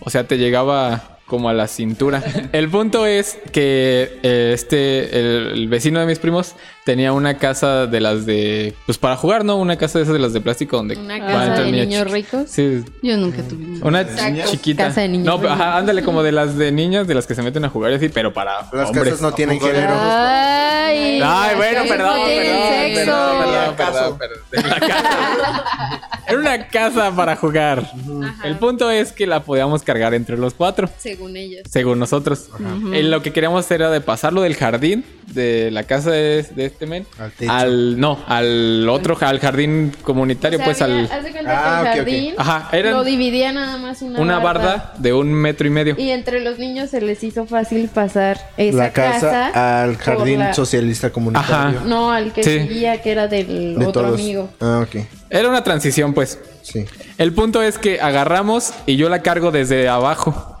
o sea, te llegaba como a la cintura. El punto es que eh, este, el, el vecino de mis primos tenía una casa de las de, pues para jugar, ¿no? Una casa de esas de las de plástico donde
Una casa de
niños
ricos.
Sí,
Yo nunca tuve
una
Exacto.
chiquita.
Casa de niños
no,
ricos.
ajá, ándale como de las de niñas, de las que se meten a jugar y así, pero para
Las
hombres.
casas no tienen género.
Ay,
Ay, bueno, perdón,
no tienen
perdón,
sexo.
perdón, perdón, perdón, la [LAUGHS] casa. Era una casa para jugar.
Ajá.
El punto es que la podíamos cargar entre los cuatro.
Según ellos.
Según nosotros. Eh, lo que queríamos era de pasarlo del jardín de la casa de, de
Al techo.
al no, al otro al jardín comunitario,
O sea,
pues
había-
al
haz de cuenta
Ah,
que el
ok.
jardín
Ajá, eran
lo dividía nada más una,
una barda de un metro y medio.
Y entre los niños se les hizo fácil pasar esa
La casa, al jardín
la-
socialista comunitario.
Ajá.
No, al que
Sí.
seguía, que era del
De
otro
todos.
amigo.
Ah, ok.
Era una transición, pues.
Sí.
El punto es que agarramos y yo la cargo desde abajo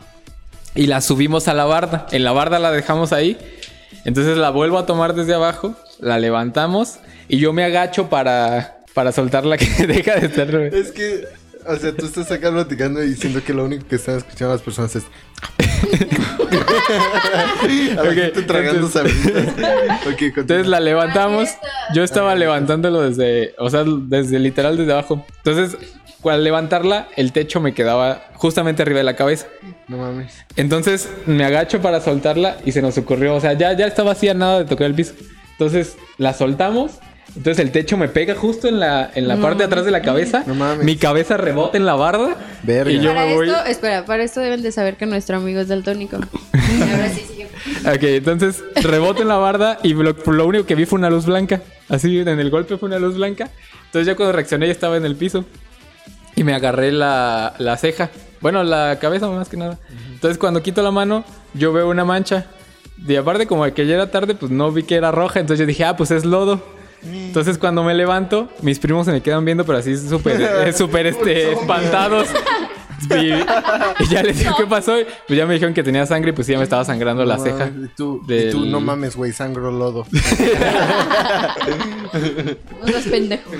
y la subimos a la barda. En la barda la dejamos ahí. Entonces la vuelvo a tomar desde abajo, la levantamos y yo me agacho para, para soltarla que [LAUGHS] deja de estar.
Es que, o sea, tú estás acá platicando y diciendo que lo único que están escuchando las personas es. [LAUGHS] a la
Ok,
gente tragando
entonces-. Entonces la levantamos. Yo estaba levantándolo desde, o sea, desde literal desde abajo. Entonces, al levantarla, el techo me quedaba justamente arriba de la cabeza.
No mames.
Entonces me agacho para soltarla y se nos ocurrió, o sea, ya, ya estaba así a nada de tocar el piso. Entonces la soltamos. Entonces el techo me pega justo en la, en la parte de atrás de la cabeza.
No mames.
Mi cabeza rebota en la barda.
Verga.
Y yo
para
me voy.
esto, espera, para esto deben de saber que nuestro amigo es daltónico. [LAUGHS] Ahora sí sigue.
Ok, entonces reboto en la barda y lo, lo único que vi fue una luz blanca. Así en el golpe fue una luz blanca. Entonces ya cuando reaccioné ya estaba en el piso. Y me agarré la, la ceja. Bueno, la cabeza más que nada. Entonces cuando quito la mano, yo veo una mancha. Y aparte como que ya era tarde, pues no vi que era roja. Entonces yo dije, ah, pues es lodo. Entonces cuando me levanto, mis primos se me quedan viendo, pero así súper, eh, [LAUGHS] súper este, espantados. Y, y ya les digo qué pasó. y Pues ya me dijeron que tenía sangre y pues ya me estaba sangrando la
No
ceja.
mames, Y tú, y
del-
tú, no mames, güey, sangro lodo.
No seas pendejo.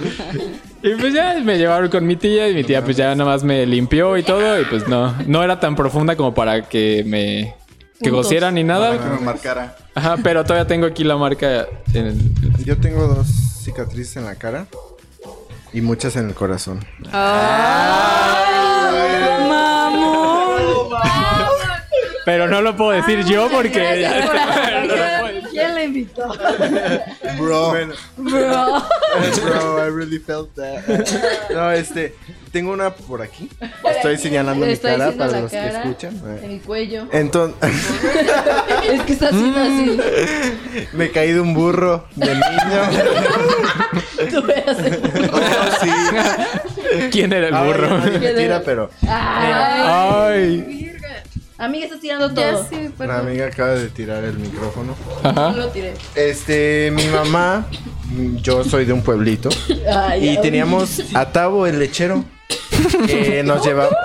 Y pues ya me llevaron con mi tía y mi tía pues ya nada más me limpió y todo y pues no, no era tan profunda como para que me que
Puntos.
gocieran ni
Para que
nada.
me marcara.
Ajá, pero todavía tengo aquí la marca en el-
Yo tengo dos cicatrices en la cara y muchas en el corazón.
Pero no lo puedo decir yo porque ya está. No lo puedo decir.
¿Quién la invitó? [LAUGHS]
Bro.
Bro.
Bro, I really felt that. No, este, tengo una por aquí. Estoy señalando mi cara para los que escuchan.
En el cuello.
Entonces, [LAUGHS]
Es que está haciendo así.
me caí de un burro de niño. [LAUGHS]
Tú veas el burro.
sí.
¿Quién era el
Ay,
burro?
nadie me tira, pero
Ay. Amiga, estás tirando todo.
sí,
amiga acaba de tirar el micrófono.
No
Ajá.
lo tiré.
Este, mi mamá, yo soy de un pueblito
Ay,
y
ay.
teníamos a Tavo el lechero que nos llevaba.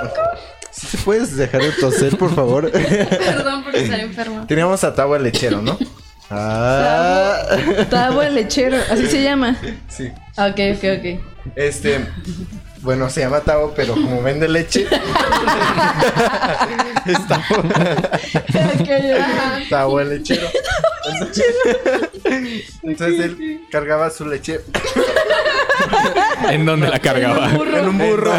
¿Sí te puedes dejar de toser, por favor?
Perdón por estar enferma.
teníamos a Tavo el lechero, ¿no? Ah,
Tabo el lechero, así se llama.
sí.
Ok, ok, ok.
Este, bueno, se llama Tavo, pero como vende leche, es Tavo, Tavo el lechero. Entonces él cargaba su leche
¿En dónde la cargaba?
en un burro.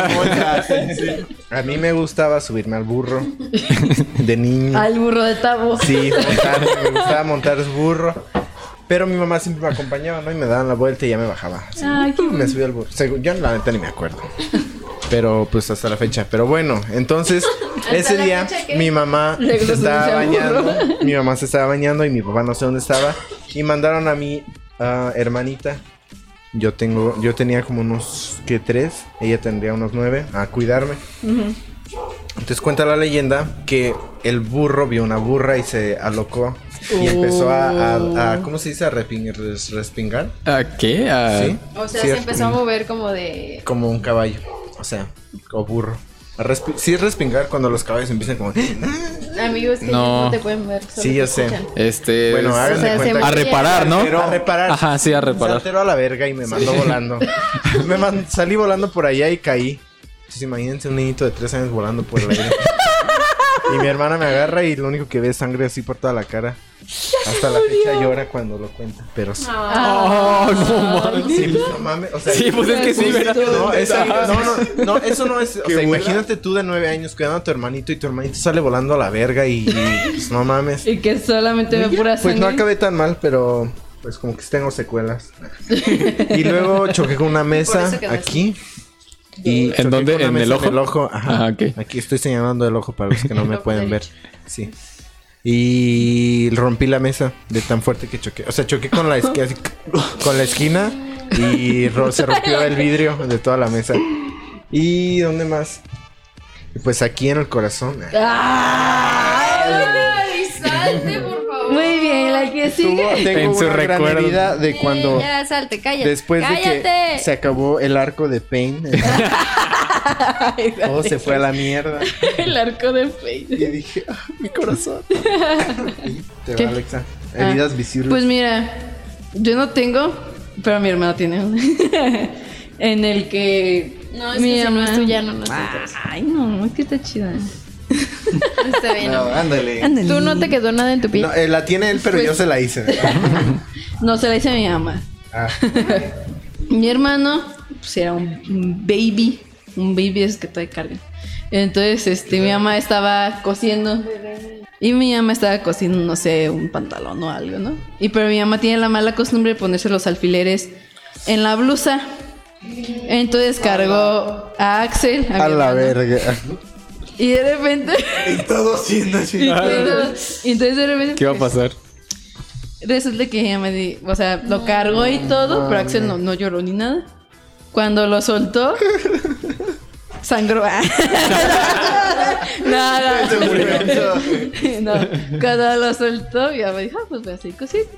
A mí me gustaba subirme al burro [LAUGHS] de niño.
Al burro de Tabo.
Sí, montar, me gustaba montar su burro. Pero mi mamá siempre me acompañaba, ¿no? Y me daban la vuelta y ya me bajaba. Así,
Ay, qué
me subí al burro. Según- yo la neta ni me acuerdo. Pero pues hasta la fecha. Pero bueno, entonces [LAUGHS] ese día mi mamá se estaba bañando. [LAUGHS] Mi mamá se estaba bañando y mi papá no sé dónde estaba. Y mandaron a mi ah, hermanita. Yo tengo, yo tenía como unos que tres, ella tendría unos nueve, a cuidarme. Entonces cuenta la leyenda que el burro vio una burra y se alocó y empezó a, a- a- ¿cómo se dice? A respingar.
¿A qué? ¿A-
¿Sí?
O sea,
Sí,
se empezó a mover como de.
Como un caballo, o sea, o burro. A respi- sí es respingar cuando los caballos empiezan como... [LAUGHS]
Amigos que
No.
te pueden ver.
Sí, ya sé.
escuchan.
Este.
Bueno,
es-
o sea,
cuenta
a reparar, ¿no?
Pero a reparar.
Ajá, sí, a reparar.
Saltero a la verga y me mandó volando. [LAUGHS] me man- salí volando por allá y caí. Entonces imagínense un niñito de tres años volando por el aire. [LAUGHS] y mi hermana me agarra y lo único que ve es sangre así por toda la cara. Hasta la fecha llora cuando lo cuenta. Pero sí.
Oh, no mames.
Sí, pues, no mames. O sea,
Sí, pues es que sí, ¿verdad?
No, esa- no, no, no, eso no es. O sea, imagínate tú de nueve años cuidando a tu hermanito y tu hermanito sale volando a la verga y, y, pues no mames.
Y que solamente ve pura
Pues no
sangre.
acabé tan mal, pero pues como que tengo secuelas. y luego choqué con una mesa aquí. Y
¿En dónde? ¿En el ojo?
En el ojo, ajá.
Ah.
Aquí estoy señalando el ojo para los que no me [LAUGHS] pueden ver. Sí. Y rompí la mesa de tan fuerte que choqué. O sea, choqué con la, esqui- así, con la esquina y ro- se rompió el vidrio de toda la mesa. ¿Y dónde más? Pues aquí en el corazón.
La que sigue.
tengo
En su
una gran
recuerdo.
herida de cuando...
Ya, salte, cállate.
Después de que se acabó el arco de Pain, [LAUGHS] todo se fue a la mierda.
El arco de Fate.
Y dije, ah, mi corazón. [LAUGHS] Y te
¿Qué?
va, Alexa. Heridas visibles.
Pues mira, yo no tengo, pero mi hermana tiene uno. [LAUGHS] en el que.
No, es que si no es tuya, no nos interesa.
Ay, no, es que está chida.
Está bien.
No, ándale.
Ándale.
Tú no te quedó nada en tu pie.
No, eh, la tiene él, pero
Pues-
yo se la hice. [LAUGHS]
No, se la hice a mi mamá.
Ah,
Mi hermano, pues era un, baby. Un baby es que todavía carga. Entonces, este, mi mamá estaba cosiendo. Y mi mamá estaba cosiendo, no sé, un pantalón o algo, ¿no? Y pero mi mamá tiene la mala costumbre de ponerse los alfileres en la blusa. Entonces cargó a Axel.
a
mi
la
hermano,
verga.
Y de repente.
Y todo siendo así. [LAUGHS]
y entonces, y entonces de repente.
¿Qué va a pasar?
Resulta que ella me di, o sea, lo cargó y todo, pero Axel no, no lloró ni nada. Cuando lo soltó, [LAUGHS] sangró. [LAUGHS]
Murió.
no, cuando lo soltó, ya me dijo, ah, pues voy a seguir cosiendo.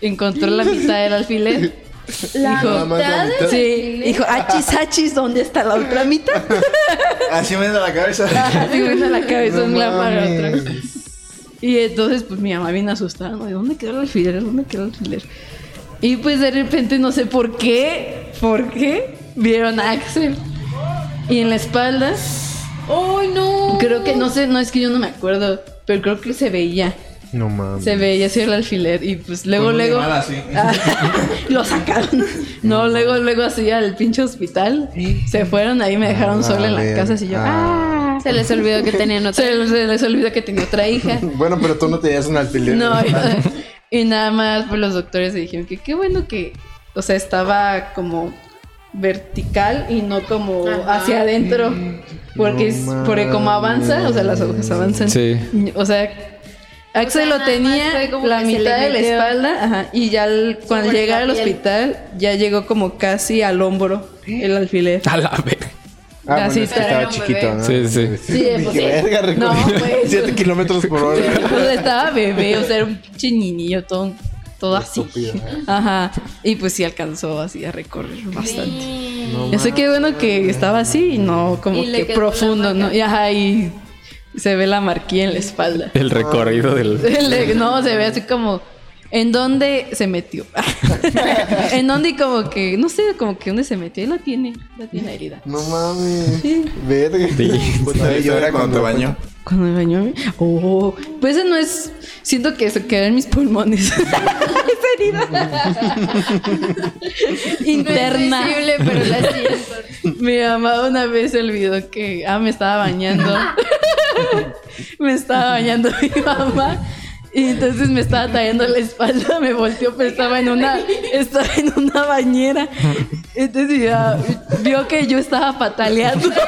Encontró la mitad del alfiler.
La
Dijo-
mitad de
Sí, dijo, achis, achis, ¿dónde está la otra mitad? [LAUGHS]
Así me da la cabeza. [LAUGHS]
Así me vino a la cabeza
No
un otra. Y entonces, pues mi mamá viene asustada, ¿no? ¿De dónde quedó el alfiler? ¿Dónde quedó el alfiler? Y pues de repente, no sé por qué, por qué, vieron a Axel. Y en la espalda,
¡Ay, no!
creo que, no sé, no es que yo no me acuerdo, pero creo que se veía,
No mames.
se veía así el alfiler. Y pues luego, luego,
llamada así. [LAUGHS]
Ah, lo sacaron. No, luego, luego así al pinche hospital. Se fueron ahí, me dejaron
A
sola en la casa. Así yo,
Ah.
ah.
Se les olvidó que tenían otra.
Se, se les olvidó que tenía otra hija. [LAUGHS]
Bueno, pero tú no tenías un alfiler.
No, [LAUGHS] y, y nada más, pues los doctores dijeron que qué bueno que, o sea, estaba como vertical y no como
Ajá.
hacia adentro. Porque, es,
No
porque como avanza, o sea, las agujas avanzan.
Sí.
O sea, Axel
sea,
lo tenía la mitad de la espalda, ajá, y ya al- cuando llegara al hospital, ya llegó como casi al hombro el alfiler.
A la verga.
Ah, bueno, es que estaba chiquito,
bebé.
¿no?
Sí, sí.
Sí, pues,
Dije,
sí.
verga,
No, pues.
7 kilómetros por hora.
Pues estaba bebé, o sea, era un pinche niñillo todo, todo así.
Estúpido, ¿eh?
Ajá. Y pues sí alcanzó así a recorrer bastante.
No
Yo sé que bueno que estaba así y no como
Y
que profundo, ¿no? Y ajá, y se ve la marquilla en la espalda.
El recorrido del. [LAUGHS]
No, se ve así como en dónde se metió. [LAUGHS] en dónde y como que, no sé, como que dónde se metió. Y la tiene, la tiene herida.
No mames.
Sí.
Verga.
Sí.
Pues llora
cuando te bañó.
Cuando me bañó. Oh, pues ese no es. Siento que se queda en mis pulmones. [LAUGHS] Esa herida. Interna.
No es visible, pero la siento.
Mi mamá una vez se olvidó que. Ah, me estaba bañando. [LAUGHS] me estaba bañando mi mamá. Y entonces me estaba tallando la espalda, me volteó, pero estaba en una, estaba en una bañera. Entonces ya vio que yo estaba pataleando. [LAUGHS]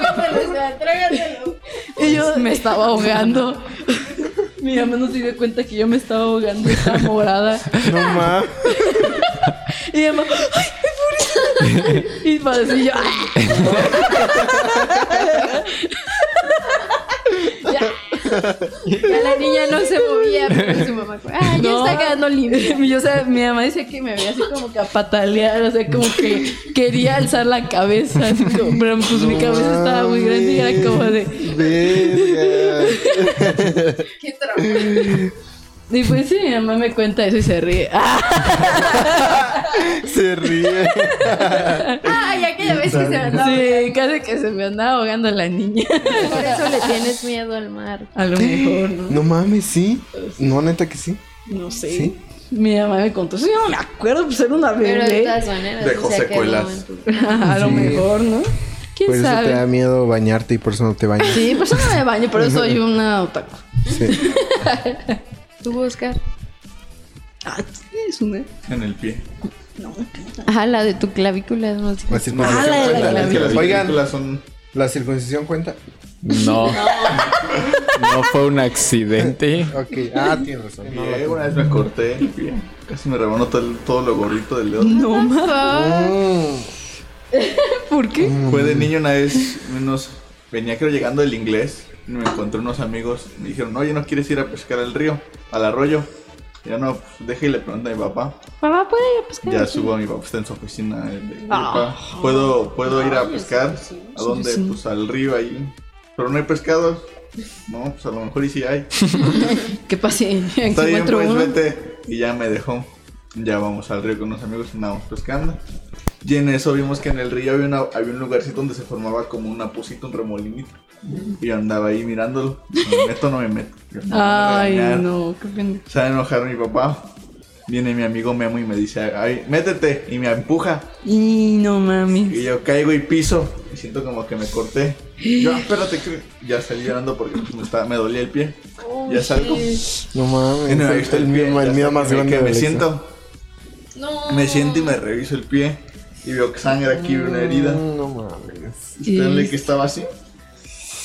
Y yo me estaba ahogando. Mi mamá no se dio cuenta que yo me estaba ahogando, estaba morada.
No mames.
Y mi mamá, ¡ay, pobrecita! Y para así yo, ¡ay!
Ya la niña no se movía, pero su mamá fue, ah, ya
No.
está quedando limpia. [LAUGHS]
Y, o sea, mi mamá decía que me veía así como que a patalear, o sea, como que quería alzar la cabeza, así como, pero pues mi cabeza estaba muy grande y era como de... [LAUGHS]
Verga.
Qué trauma.
Y pues sí, mi mamá me cuenta eso y se ríe. ¡Ah! [LAUGHS]
Se ríe.
Ay, aquella vez que se andaba.
Sí, casi que se me andaba ahogando la niña.
Por eso le tienes miedo al mar.
A lo mejor, ¿no?
No mames, sí. No, neta que sí.
No sé.
¿Sí?
Mi mamá me contó eso, yo no me acuerdo, pues era una
Pero de
bebé.
todas maneras,
Dejó
o sea,
secuelas.
a lo
Sí.
mejor, ¿no? ¿Quién
Por eso te da miedo bañarte y por eso no te bañas.
Sí, por eso no me baño, por eso soy [LAUGHS] una otaku.
Sí. [LAUGHS]
¿Tú, Oscar?
Ah, es una.
En el pie.
Ajá, la de tu clavícula. No sé.
La circuncisión
Ah, la de la.
Es las
Oigan,
son...
¿la circuncisión cuenta?
No. [LAUGHS] No fue un accidente.
Ok. Ah, tienes razón. No,
Eh, una vez me corté el pie. Casi me rebanó todo, todo lo gordito del dedo.
No mames.
Mm, [LAUGHS]
¿Por qué?
Fue de niño una vez, menos venía creo llegando del inglés, me encontré unos amigos, me dijeron, oye, ¿no quieres ir a pescar al río, al arroyo? Y yo no, pues deja y le pregunto a mi papá.
Papá puede ir a pescar.
Ya subo a mi papá, está en su oficina. de- de- papá, ¿Puedo, ¿Puedo ir a pescar? ¿A dónde?
sí.
Pues al río ahí. Pero no hay pescados. No, pues a lo mejor y sí hay. [LAUGHS]
¿Qué? Aquí
Está bien, pues
uno.
vete. Y ya me dejó. Ya vamos al río con unos amigos y andábamos pescando. Y en eso vimos que en el río había, una, había un lugarcito donde se formaba como una pusita, un remolinito. Y yo andaba ahí mirándolo. ¿Me meto o no me meto? Yo, "No, me
Ay,
regañar".
no, qué pena.
Se va a enojar mi papá. Viene mi amigo Memo y me dice, ay, métete. Y me empuja.
Y no mames.
Y yo caigo y piso. Y siento como que me corté. Y yo, "Ah, espérate, que ya salí llorando porque me, estaba- me dolía el pie. ya salgo.
No mames.
Y no me había visto
el,
el pie.
miedo- el miedo más
me-
grande
que me siento. Me siento y me reviso el pie. Y veo que sangre aquí, veo una herida.
Mm, No mames.
Ustedes que estaba así.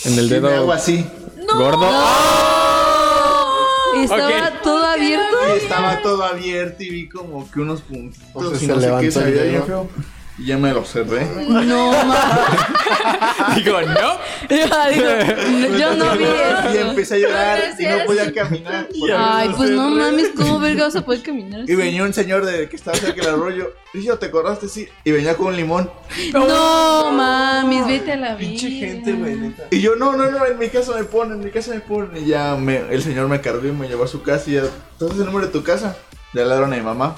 En el
Y me hago
dedo
así.
gordo.
¿Estaba
Ok.
todo abierto?
Y estaba todo abierto y vi como que unos puntitos
O sea,
y
se
no sé qué, se veía bien feo. Y ya me lo cerré.
No mames. [LAUGHS]
Digo, no. [LAUGHS]
Ya, digo, yo no vi
Y
eso.
empecé a llorar y no podía caminar.
Ay, pues no mames, ¿cómo [LAUGHS] verga vas a poder caminar así?
Y venía un señor de que estaba cerca del arroyo. Y yo, ¿te acordaste? Sí. Y venía con un limón.
No mames, vete a la
Pinche
vida.
gente, güey.
Y yo, no, no, no, en mi casa me ponen, en mi casa me ponen. Y ya me, el señor me cargó y me llevó a su casa. Y ya, ¿entonces el número de tu casa? Le hablaron a mi mamá.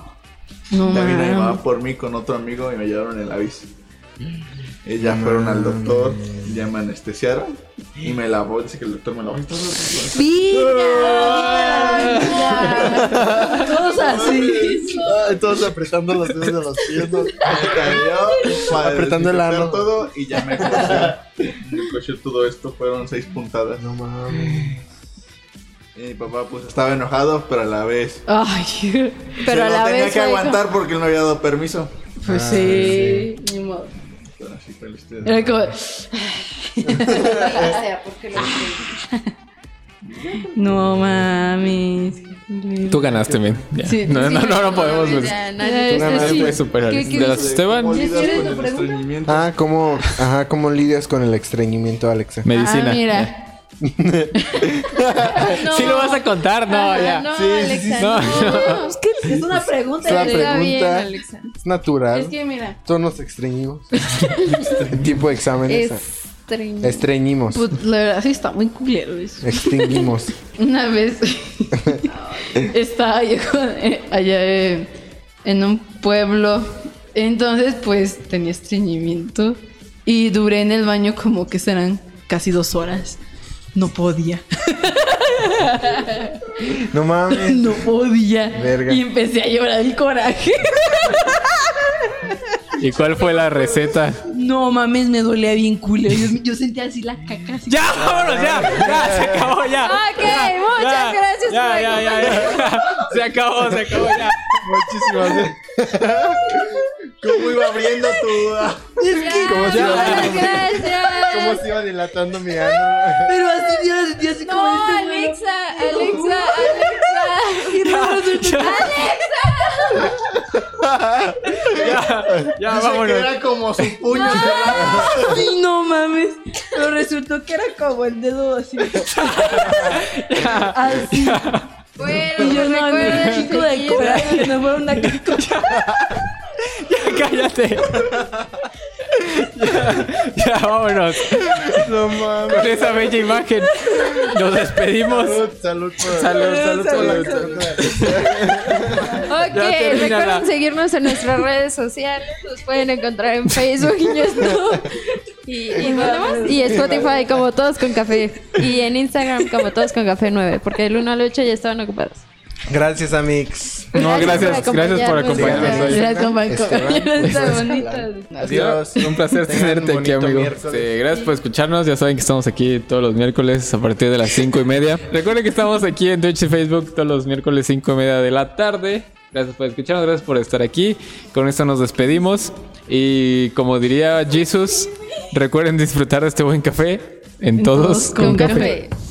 No
mamá
mames.
por mí con otro amigo y me llevaron en la bici. Y ya fueron al doctor, ya me anestesiaron y me lavó. Dice que el doctor me lavó.
Vida, Todos así.
Ay, todos apretando los dedos de los pies. [LAUGHS]
cayó
Apretando el ano.
todo y ya me cosió. Me cosió todo esto, fueron seis puntadas.
No mames.
Y mi papá pues estaba enojado, pero a la vez...
Ay,
Pero
se
a
lo
la
tenía
vez
que
fue
aguantar porque él no había dado permiso.
pues sí. Ni modo.
Pero así fue la historia.
Era como. No mames.
Tú ganaste, men.
Sí.
no, no, no, no podemos. pues, superar.
¿Qué- qué
De las? Esteban,
¿Cómo
¿Ya
lidias con el estreñimiento?
Ah, ¿cómo, ajá, ¿cómo lidias con el estreñimiento, Alexa?
medicina.
Ah, mira. [LAUGHS]
¿Sí lo vas a contar? No, ya.
No,
Sí,
Alexa.
sí,
No,
no.
Es que es una pregunta.
Es una.
Está bien,
pregunta.
Alexa.
Es natural.
Es que mira,
Todos nos estreñimos. El [LAUGHS] tipo de exámenes.
Estreñido.
Estreñimos.
pues, la verdad sí está muy culero eso.
Extinguimos. [LAUGHS]
Una vez estaba yo con- eh, allá eh, en un pueblo. Entonces, pues tenía estreñimiento. Y duré en el baño como que serán casi dos horas. No podía.
No mames.
No podía.
Verga.
Y empecé a llorar el coraje.
¿Y cuál fue la receta?
No mames, me dolía bien culero. Yo, yo sentía así la caca así.
¡Ya, vámonos, ya! ¡Ya, se acabó, ya!
Ok,
Ya,
muchas
ya,
gracias
ya,
por
ya, ya, ya. Se acabó, se acabó, ya.
Muchísimas
¿Cómo iba abriendo tu...? ah? [LAUGHS]
¿Cómo se iba iba dilatando mi ano?
Pero así yo la sentía así como
No,
este.
Alexa, Alexa, Alexa.
Y resultó- [LAUGHS]
Ya, ya,
Dice que
vámonos.
era como su puño cerrado.
Sí, no mames. Pero resultó que era como el dedo así. Así.
Bueno,
Y yo
pues
no,
recuerden
chico de coraje, no fue una caca. [LAUGHS] [LAUGHS]
Cállate. Ya, ya, vámonos.
No mames.
Con esa bella imagen nos despedimos.
Salud, salud por
Salud, salud,
salud,
salud.
Ok, recuerden seguirnos en nuestras redes sociales. Nos pueden encontrar en Facebook y YouTube. Y, y Spotify como todos con café. Y en Instagram como todos con café 9. Porque el 1 al 8 ya estaban ocupados.
Gracias, Amix.
No, gracias, gracias por acompañarnos hoy.
Gracias, bonita. [LAUGHS]
Adiós.
Un placer tenerte aquí, amigo. Sí, gracias por escucharnos. Ya saben que estamos aquí todos los miércoles a partir de las cinco y media. [LAUGHS] Recuerden que estamos aquí en Twitch y Facebook todos los miércoles cinco y media de la tarde. Gracias por escucharnos, gracias por estar aquí. Con esto nos despedimos. Y como diría Jesus, recuerden disfrutar de este buen café en, todos,
todos con
con
Con
café.
café.